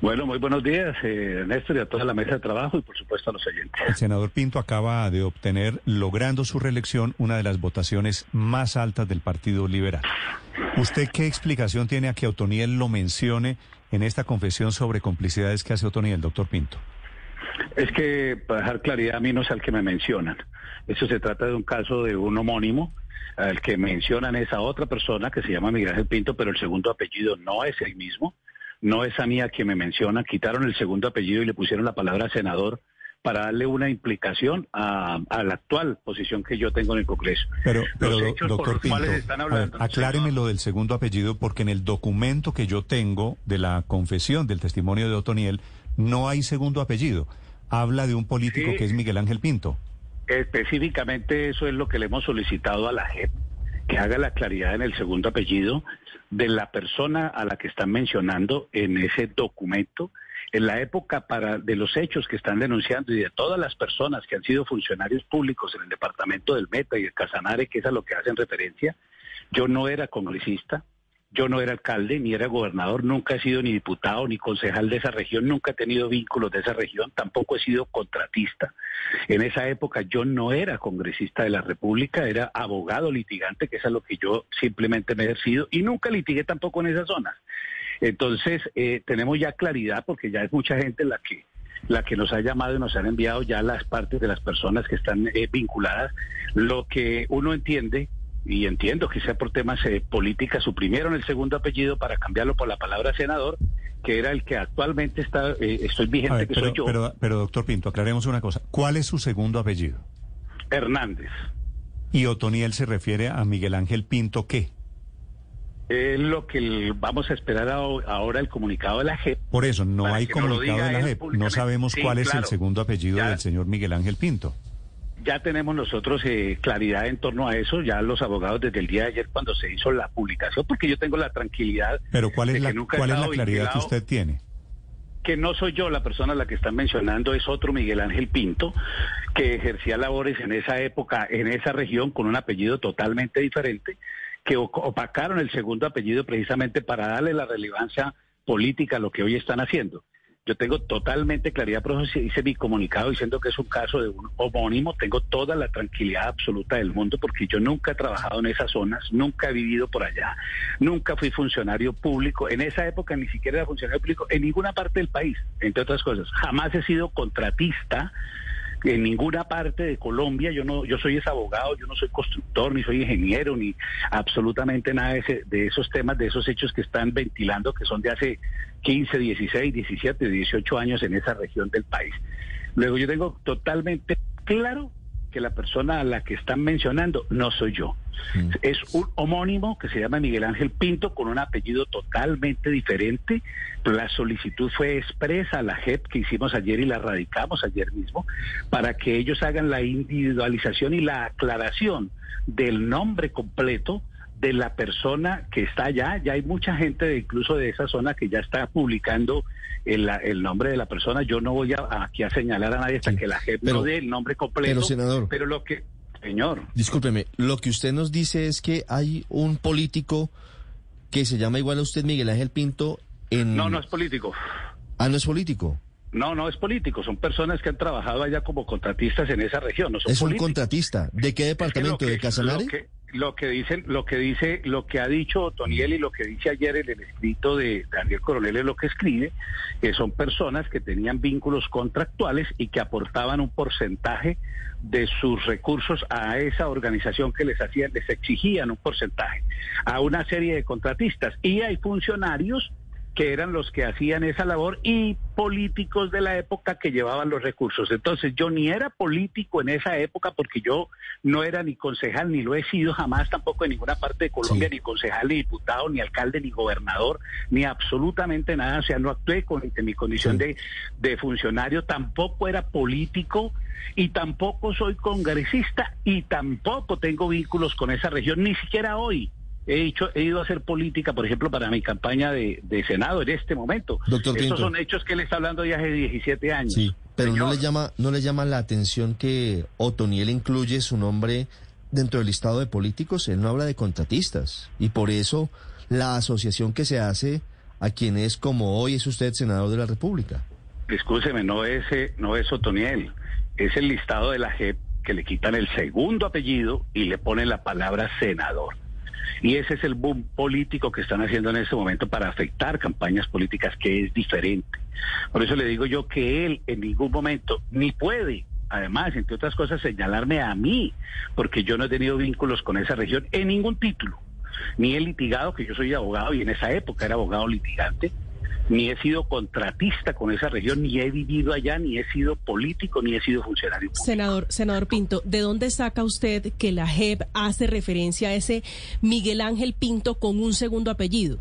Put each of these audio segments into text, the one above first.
Bueno, muy buenos días, eh, Néstor, y a toda la mesa de trabajo y por supuesto a los oyentes. El senador Pinto acaba de obtener, logrando su reelección, una de las votaciones más altas del Partido Liberal. ¿Usted qué explicación tiene a que Otoniel lo mencione en esta confesión sobre complicidades que hace Otoniel, doctor Pinto? Es que, para dejar claridad, a mí no es al que me mencionan. Eso se trata de un caso de un homónimo. Al que mencionan es a otra persona que se llama Miguel Ángel Pinto, pero el segundo apellido no es el mismo no es a mí a quien me menciona, quitaron el segundo apellido y le pusieron la palabra senador para darle una implicación a, la actual posición que yo tengo en el Congreso. Pero, pero doctor Pinto, acláreme lo del segundo apellido porque en el documento que yo tengo de la confesión del testimonio de Otoniel no hay segundo apellido. Habla de un político que es Miguel Ángel Pinto. Específicamente eso es lo que le hemos solicitado a la JEP, que haga la claridad en el segundo apellido de la persona a la que están mencionando en ese documento, en la época para, de los hechos que están denunciando y de todas las personas que han sido funcionarios públicos en el departamento del Meta y el Casanare, que es a lo que hacen referencia, yo no era congresista, yo no era alcalde ni era gobernador, nunca he sido ni diputado ni concejal de esa región, nunca he tenido vínculos de esa región, tampoco he sido contratista. En esa época yo no era congresista de la República, era abogado litigante, que es a lo que yo simplemente me he ejercido, y nunca litigué tampoco en esas zonas. Entonces, eh, tenemos ya claridad, porque ya es mucha gente la que la que nos ha llamado y nos han enviado ya las partes de las personas que están eh, vinculadas. Lo que uno entiende y entiendo que sea por temas eh, políticas, suprimieron el segundo apellido para cambiarlo por la palabra senador, que era el que actualmente está, eh, estoy vigente, que pero, soy yo. Pero, pero, doctor Pinto, aclaremos una cosa. ¿Cuál es su segundo apellido? Hernández. ¿Y Otoniel se refiere a Miguel Ángel Pinto qué? Es lo que vamos a esperar ahora el comunicado de la JEP. Por eso, no hay comunicado de la JEP. No sabemos cuál es el segundo apellido del señor Miguel Ángel Pinto ya tenemos nosotros eh, claridad en torno a eso, ya los abogados desde el día de ayer cuando se hizo la publicación, porque yo tengo la tranquilidad. Pero ¿cuál es, la, ¿cuál es la claridad que usted tiene? Que no soy yo la persona a la que están mencionando, es otro Miguel Ángel Pinto, que ejercía labores en esa época, en esa región, con un apellido totalmente diferente, que opacaron el segundo apellido precisamente para darle la relevancia política a lo que hoy están haciendo. Yo tengo totalmente claridad, por eso hice mi comunicado diciendo que es un caso de un homónimo. Tengo toda la tranquilidad absoluta del mundo porque yo nunca he trabajado en esas zonas, nunca he vivido por allá, nunca fui funcionario público. En esa época ni siquiera era funcionario público en ninguna parte del país, entre otras cosas. Jamás he sido contratista en ninguna parte de Colombia. Yo no, yo soy ese abogado, yo no soy constructor, ni soy ingeniero, ni absolutamente nada de, de esos temas, de esos hechos que están ventilando, que son de hace 15, 16, 17, 18 años en esa región del país. Luego yo tengo totalmente claro que la persona a la que están mencionando no soy yo. Mm. Es un homónimo que se llama Miguel Ángel Pinto con un apellido totalmente diferente. La solicitud fue expresa a la JEP que hicimos ayer y la radicamos ayer mismo para que ellos hagan la individualización y la aclaración del nombre completo de la persona que está allá. Ya hay mucha gente, de, incluso de esa zona, que ya está publicando el, el nombre de la persona. Yo no voy a, aquí a señalar a nadie hasta que la gente no dé el nombre completo. Pero, senador. Pero lo que. Señor. Discúlpeme, lo que usted nos dice es que hay un político que se llama igual a usted, Miguel Ángel Pinto, en. No, no es político. Ah, no es político. No, no es político, son personas que han trabajado allá como contratistas en esa región. No son es un contratista. ¿De qué departamento? ¿De Casanare? Lo que dicen, lo que dice, lo que ha dicho Toniel y lo que dice ayer en el escrito de Daniel Coronel es lo que escribe, que son personas que tenían vínculos contractuales y que aportaban un porcentaje de sus recursos a esa organización que les hacían, les exigían un porcentaje a una serie de contratistas. Y hay funcionarios que eran los que hacían esa labor, y políticos de la época que llevaban los recursos. Entonces yo ni era político en esa época porque yo no era ni concejal, ni lo he sido jamás tampoco en ninguna parte de Colombia, ni concejal, ni diputado, ni alcalde, ni gobernador, ni absolutamente nada. O sea, no actué con en mi condición de, de funcionario, tampoco era político y tampoco soy congresista y tampoco tengo vínculos con esa región, ni siquiera hoy he, hecho, he ido a hacer política, por ejemplo, para mi campaña de, de Senado en este momento. Doctor Estos Pinto. son hechos que él está hablando de hace 17 años. Sí, pero no le llama no le llama la atención que Otoniel incluye su nombre dentro del listado de políticos, él no habla de contratistas y por eso la asociación que se hace a quien es como hoy es usted senador de la República. Escúcheme, no es, eh, no es Otoniel, es el listado de la JEP que le quitan el segundo apellido y le ponen la palabra senador. Y ese es el boom político que están haciendo en este momento para afectar campañas políticas, que es diferente. Por eso le digo yo que él en ningún momento ni puede, además, entre otras cosas, señalarme a mí, porque yo no he tenido vínculos con esa región en ningún título. Ni he litigado, que yo soy abogado y en esa época era abogado litigante, ni he sido contratista con esa región, ni he vivido allá, ni he sido político, ni he sido funcionario público. Senador, senador Pinto, ¿de dónde saca usted que la JEP hace referencia a ese Miguel Ángel Pinto con un segundo apellido?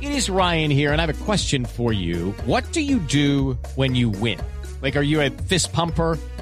It is Ryan here, and I have a question for you. What do you do when you win? Like, are you a fist pumper?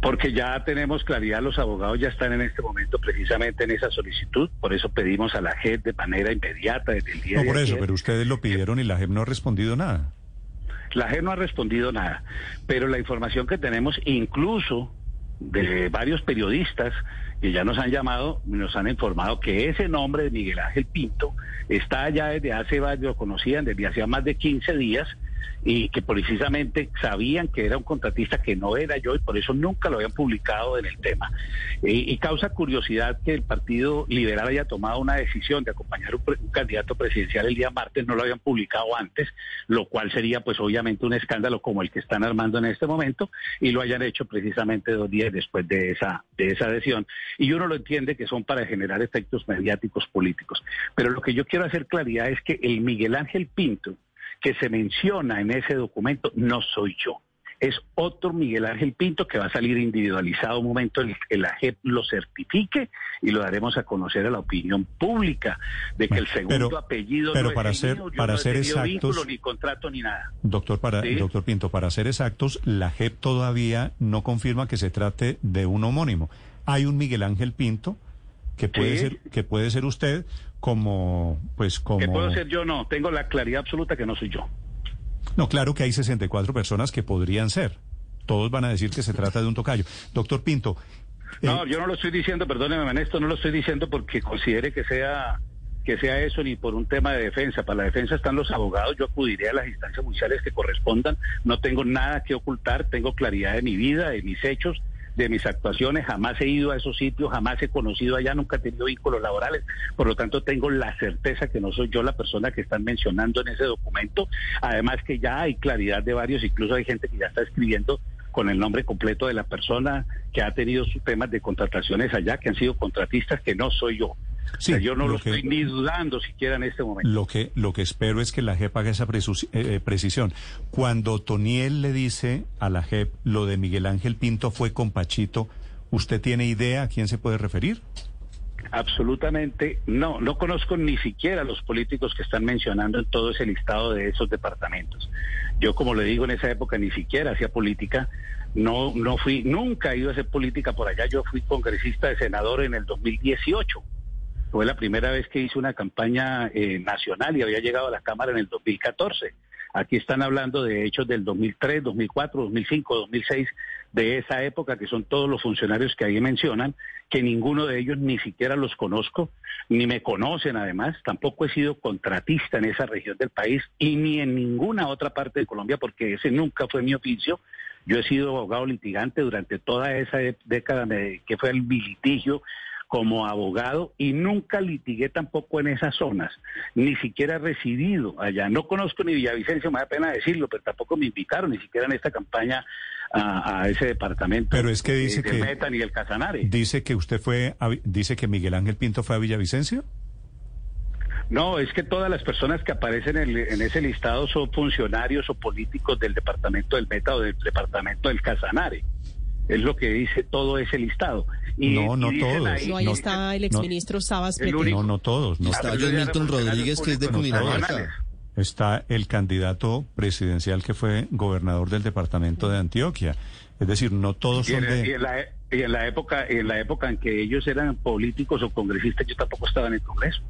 Porque ya tenemos claridad, los abogados ya están en este momento precisamente en esa solicitud, por eso pedimos a la JEP de manera inmediata desde el día No de por eso, pero ustedes lo pidieron y la JEP no ha respondido nada. La JEP no ha respondido nada, pero la información que tenemos, incluso de varios periodistas que ya nos han llamado, nos han informado que ese nombre de Miguel Ángel Pinto está ya desde hace varios, lo conocían desde hacía más de 15 días y que precisamente sabían que era un contratista que no era yo y por eso nunca lo habían publicado en el tema. Y, y causa curiosidad que el Partido Liberal haya tomado una decisión de acompañar un, un candidato presidencial el día martes, no lo habían publicado antes, lo cual sería pues obviamente un escándalo como el que están armando en este momento y lo hayan hecho precisamente dos días después de esa, de esa adhesión. Y uno lo entiende que son para generar efectos mediáticos políticos. Pero lo que yo quiero hacer claridad es que el Miguel Ángel Pinto, que se menciona en ese documento no soy yo. Es otro Miguel Ángel Pinto que va a salir individualizado un momento en el que la JEP lo certifique y lo daremos a conocer a la opinión pública de que Bueno, el segundo pero- apellido pero no para el ser- mío, para no ser exactos- vínculo, ni contrato ni nada. Doctor, para, Sí. doctor Pinto, para ser exactos, la JEP todavía no confirma que se trate de un homónimo. Hay un Miguel Ángel Pinto que puede Sí. ser que puede ser usted como pues como Que puedo ser yo no, tengo la claridad absoluta que no soy yo. No, claro que hay 64 personas que podrían ser. Todos van a decir que se trata de un tocayo. Doctor Pinto, eh, No, yo no lo estoy diciendo, perdóneme, Ernesto, no lo estoy diciendo porque considere que sea que sea eso ni por un tema de defensa. Para la defensa están los abogados, yo acudiré a las instancias judiciales que correspondan. No tengo nada que ocultar, tengo claridad de mi vida, de mis hechos, de mis actuaciones. Jamás he ido a esos sitios, jamás he conocido allá, nunca he tenido vínculos laborales. Por lo tanto, tengo la certeza que no soy yo la persona que están mencionando en ese documento. Además que ya hay claridad de varios, incluso hay gente que ya está escribiendo con el nombre completo de la persona que ha tenido sus temas de contrataciones allá, que han sido contratistas, que no soy yo. Sí, O sea, yo no lo lo, que- estoy ni dudando siquiera en este momento. lo que lo que espero es que la JEP haga esa eh, eh, precisión. Cuando Toniel le dice a la JEP lo de Miguel Ángel Pinto fue con Pachito, ¿usted tiene idea a quién se puede referir? Absolutamente no, no conozco ni siquiera los políticos que están mencionando en todo ese listado de esos departamentos. Yo, como le digo, en esa época ni siquiera hacía política, no, no fui, nunca he ido a hacer política por allá. Yo fui congresista de senador en el 2018. Fue la primera vez que hice una campaña eh, nacional y había llegado a la Cámara en el 2014. Aquí están hablando de hechos del 2003, 2004, 2005, 2006, de esa época, que son todos los funcionarios que ahí mencionan, que ninguno de ellos ni siquiera los conozco, ni me conocen además, tampoco he sido contratista en esa región del país y ni en ninguna otra parte de Colombia, porque ese nunca fue mi oficio. Yo he sido abogado litigante durante toda esa década que fue el litigio como abogado y nunca litigué tampoco en esas zonas, ni siquiera he residido allá. No conozco ni Villavicencio, me da pena decirlo, pero tampoco me invitaron ni siquiera en esta campaña a, ese departamento. Pero es que dice de, que Meta ni el Casanare. Dice que usted fue, dice que Miguel Ángel Pinto fue a Villavicencio. No, es que todas las personas que aparecen en, en, ese listado son funcionarios o políticos del departamento del Meta o del departamento del Casanare. Es lo que dice todo ese listado. Y, no, no todos. Ahí, no, ahí está el exministro no, Sabas No, no todos. No. Está John Milton Rodríguez, que es de Cundinamarca. Está el candidato presidencial que fue gobernador del departamento de Antioquia. Es decir, no todos son de... Y en, la, y en la época en la época en que ellos eran políticos o congresistas, yo tampoco estaba en el Congreso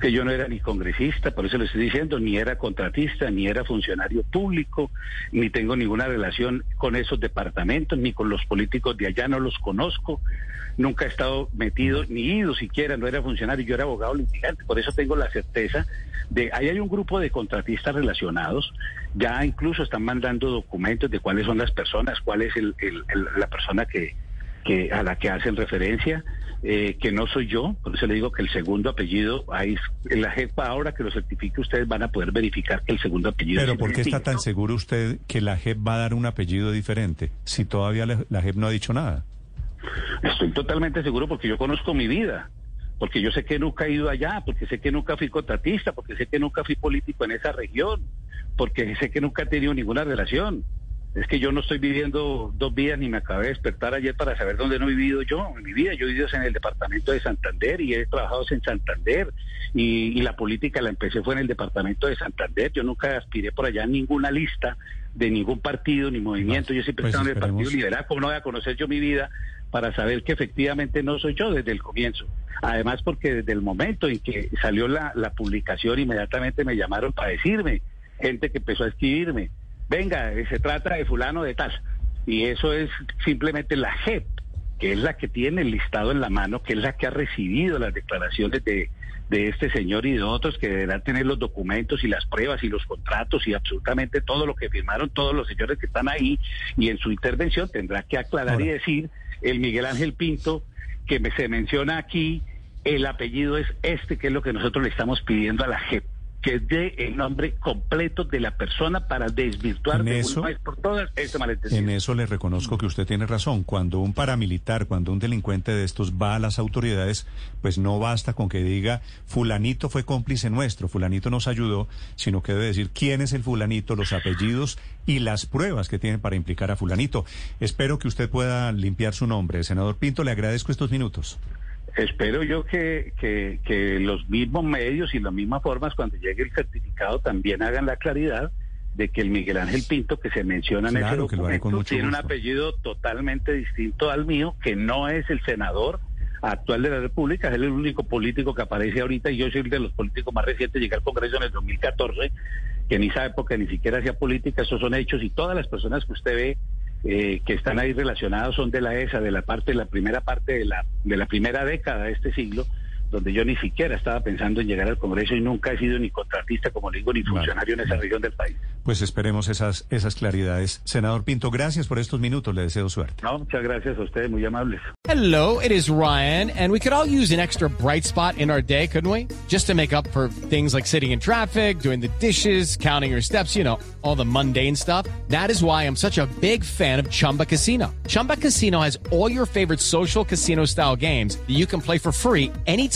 que yo no era ni congresista, por eso le estoy diciendo, ni era contratista, ni era funcionario público, ni tengo ninguna relación con esos departamentos, ni con los políticos de allá, no los conozco, nunca he estado metido, ni ido siquiera, no era funcionario, yo era abogado litigante, por eso tengo la certeza de, ahí hay un grupo de contratistas relacionados, ya incluso están mandando documentos de cuáles son las personas, cuál es el, la persona que, que a la que hacen referencia, eh, que no soy yo, por eso le digo que el segundo apellido, ahí en la JEP ahora que lo certifique ustedes van a poder verificar que el segundo apellido. Pero ¿por qué está tan seguro usted que la JEP va a dar un apellido diferente si todavía la JEP no ha dicho nada? Estoy totalmente seguro porque yo conozco mi vida porque yo sé que nunca he ido allá, porque sé que nunca fui contratista, porque sé que nunca fui político en esa región, porque sé que nunca he tenido ninguna relación. Es que yo no estoy viviendo dos vidas ni me acabé de despertar ayer para saber dónde no he vivido yo en mi vida. Yo he vivido en el departamento de Santander y he trabajado en Santander y, la política la empecé fue en el departamento de Santander. Yo nunca aspiré por allá a ninguna lista de ningún partido ni movimiento. Yo siempre he pues estado en el Partido Liberal. ¿Cómo no voy a conocer yo mi vida para saber que efectivamente no soy yo desde el comienzo? Además porque desde el momento en que salió la, la publicación inmediatamente me llamaron para decirme, gente que empezó a escribirme venga, se trata de fulano de tal. Y eso es simplemente la JEP, que es la que tiene el listado en la mano, que es la que ha recibido las declaraciones de, de este señor y de otros que deberán tener los documentos y las pruebas y los contratos y absolutamente todo lo que firmaron todos los señores que están ahí. Y en su intervención tendrá que aclarar y decir el Miguel Ángel Pinto que me, se menciona aquí, el apellido es este, que es lo que nosotros le estamos pidiendo a la JEP que dé el nombre completo de la persona para desvirtuar de eso, una vez por todas ese malentendido. En eso le reconozco que usted tiene razón. Cuando un paramilitar, cuando un delincuente de estos va a las autoridades, pues no basta con que diga fulanito fue cómplice nuestro, fulanito nos ayudó, sino que debe decir quién es el fulanito, los apellidos y las pruebas que tienen para implicar a fulanito. Espero que usted pueda limpiar su nombre. Senador Pinto, le agradezco estos minutos espero yo que, que, los mismos medios y las mismas formas cuando llegue el certificado también hagan la claridad de que el Miguel Ángel Pinto que se menciona en ese documento tiene un apellido totalmente distinto al mío, que no es el senador actual de la República, es el único político que aparece ahorita y yo soy el de los políticos más recientes, llegué al Congreso en el 2014, que en esa época ni siquiera hacía política, esos son hechos y todas las personas que usted ve eh, que están ahí relacionados son de la ESA, de la parte, la primera parte de la, de la primera década de este siglo, donde yo ni siquiera estaba pensando en llegar al Congreso y nunca he sido ni contratista, como digo, ni funcionario en esa región del país. Pues esperemos esas, esas claridades. Senador Pinto, gracias por estos minutos, le deseo suerte. No, muchas gracias a ustedes, muy amables. Hello, it is Ryan, and we could all use an extra bright spot in our day, couldn't we? Just to make up for things like sitting in traffic, doing the dishes, counting your steps, you know, all the mundane stuff. That is why I'm such a big fan of Chumba Casino. Chumba Casino has all your favorite social casino style games that you can play for free anytime